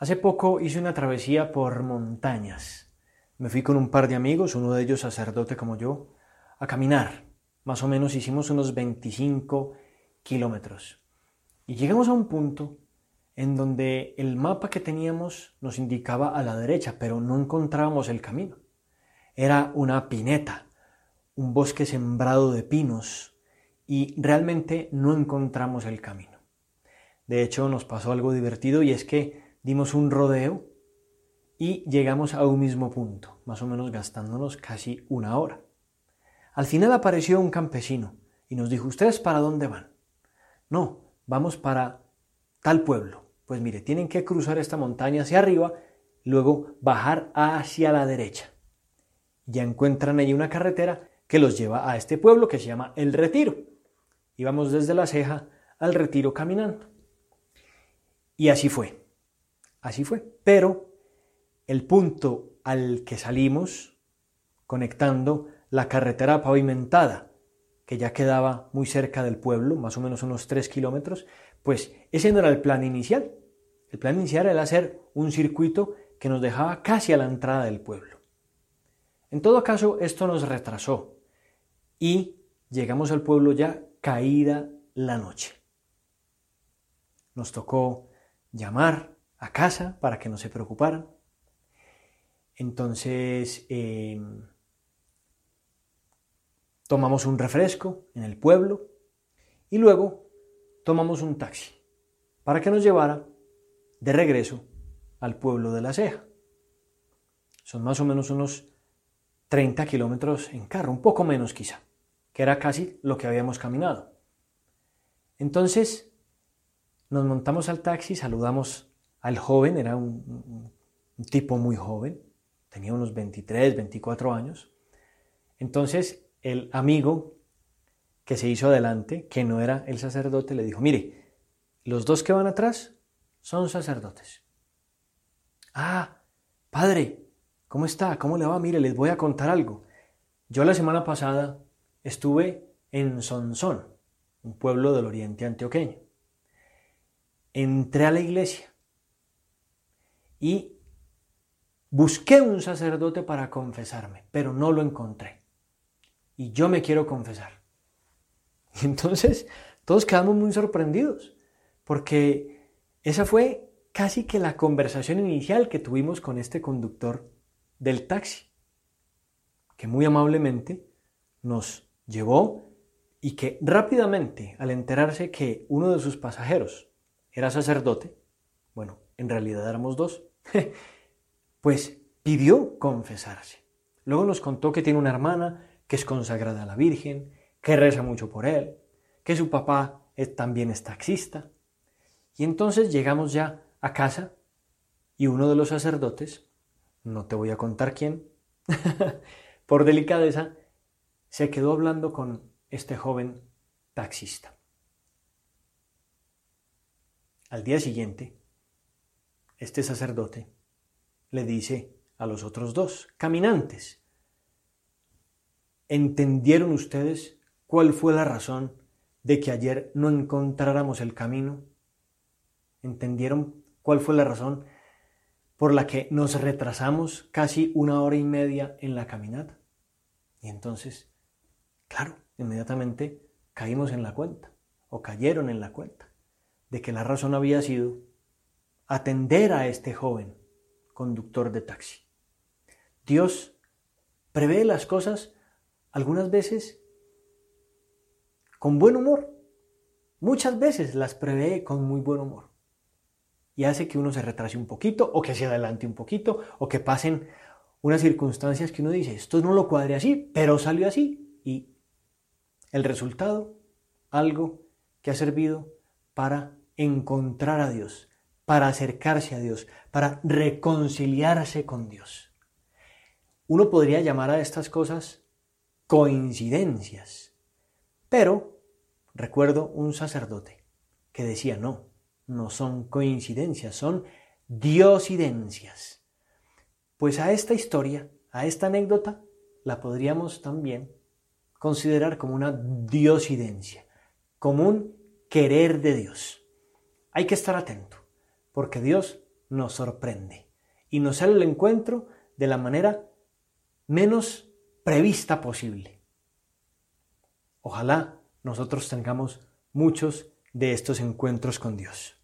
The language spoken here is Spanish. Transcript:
Hace poco hice una travesía por montañas. Me fui con un par de amigos, uno de ellos sacerdote como yo, a caminar. Más o menos hicimos unos 25 kilómetros. Y llegamos a un punto en donde el mapa que teníamos nos indicaba a la derecha, pero no encontrábamos el camino. Era una pineta, un bosque sembrado de pinos, y realmente no encontramos el camino. De hecho, nos pasó algo divertido y es que dimos un rodeo y llegamos a un mismo punto, más o menos gastándonos casi una hora. Al final apareció un campesino y nos dijo, ¿ustedes para dónde van? No, vamos para tal pueblo. Pues mire, tienen que cruzar esta montaña hacia arriba, luego bajar hacia la derecha. Ya encuentran ahí una carretera que los lleva a este pueblo que se llama El Retiro. Íbamos desde la ceja al Retiro caminando. Y así fue. Así fue. Pero el punto al que salimos, conectando la carretera pavimentada, que ya quedaba muy cerca del pueblo, más o menos unos tres kilómetros, pues ese no era el plan inicial. El plan inicial era hacer un circuito que nos dejaba casi a la entrada del pueblo. En todo caso, esto nos retrasó y llegamos al pueblo ya caída la noche. Nos tocó llamar a casa para que no se preocuparan. Entonces em, tomamos un refresco en el pueblo y luego tomamos un taxi para que nos llevara de regreso al pueblo de la ceja. Son más o menos unos 30 kilómetros en carro, un poco menos quizá, que era casi lo que habíamos caminado. Entonces nos montamos al taxi, saludamos al joven, era un, tipo muy joven, tenía unos 23, 24 años. Entonces el amigo que se hizo adelante, que no era el sacerdote, le dijo, mire, los dos que van atrás son sacerdotes. Ah, padre, ¿cómo está? ¿Cómo le va? Mire, les voy a contar algo. Yo la semana pasada estuve en Sonsón, un pueblo del oriente antioqueño. Entré a la iglesia y busqué un sacerdote para confesarme, pero no lo encontré. Y yo me quiero confesar. Y entonces todos quedamos muy sorprendidos, porque esa fue casi que la conversación inicial que tuvimos con este conductor del taxi, que muy amablemente nos llevó y que rápidamente, al enterarse que uno de sus pasajeros era sacerdote, bueno, en realidad éramos dos, pues pidió confesarse. Luego nos contó que tiene una hermana que es consagrada a la Virgen, que reza mucho por él, que su papá también es taxista. Y entonces llegamos ya a casa y uno de los sacerdotes, no te voy a contar quién, por delicadeza, se quedó hablando con este joven taxista. Al día siguiente, este sacerdote le dice a los otros dos, caminantes, ¿entendieron ustedes cuál fue la razón de que ayer no encontráramos el camino? ¿Entendieron cuál fue la razón por la que nos retrasamos casi una hora y media en la caminata? Y entonces, claro, inmediatamente caímos en la cuenta, o cayeron en la cuenta, de que la razón había sido atender a este joven conductor de taxi. Dios prevé las cosas algunas veces con buen humor, muchas veces las prevé con muy buen humor. Y hace que uno se retrase un poquito o que se adelante un poquito o que pasen unas circunstancias que uno dice, esto no lo cuadre así, pero salió así y el resultado, algo que ha servido para encontrar a Dios, para acercarse a Dios, para reconciliarse con Dios. Uno podría llamar a estas cosas coincidencias, pero recuerdo un sacerdote que decía, no, no son coincidencias, son diosidencias. Pues a esta historia, a esta anécdota, la podríamos también considerar como una diosidencia, como un querer de Dios. Hay que estar atento porque Dios nos sorprende y nos sale al encuentro de la manera menos prevista posible. Ojalá nosotros tengamos muchos de estos encuentros con Dios.